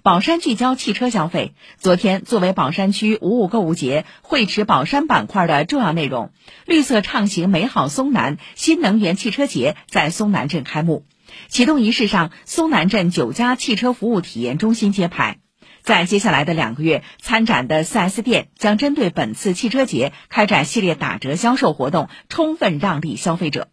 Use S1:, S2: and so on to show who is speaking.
S1: 宝山聚焦汽车消费，昨天作为宝山区五五购物节，会持宝山板块的重要内容，绿色畅行美好松南新能源汽车节在松南镇开幕，启动仪式上，松南镇九家汽车服务体验中心揭牌。在接下来的两个月，参展的 4S 店将针对本次汽车节开展系列打折销售活动，充分让利消费者。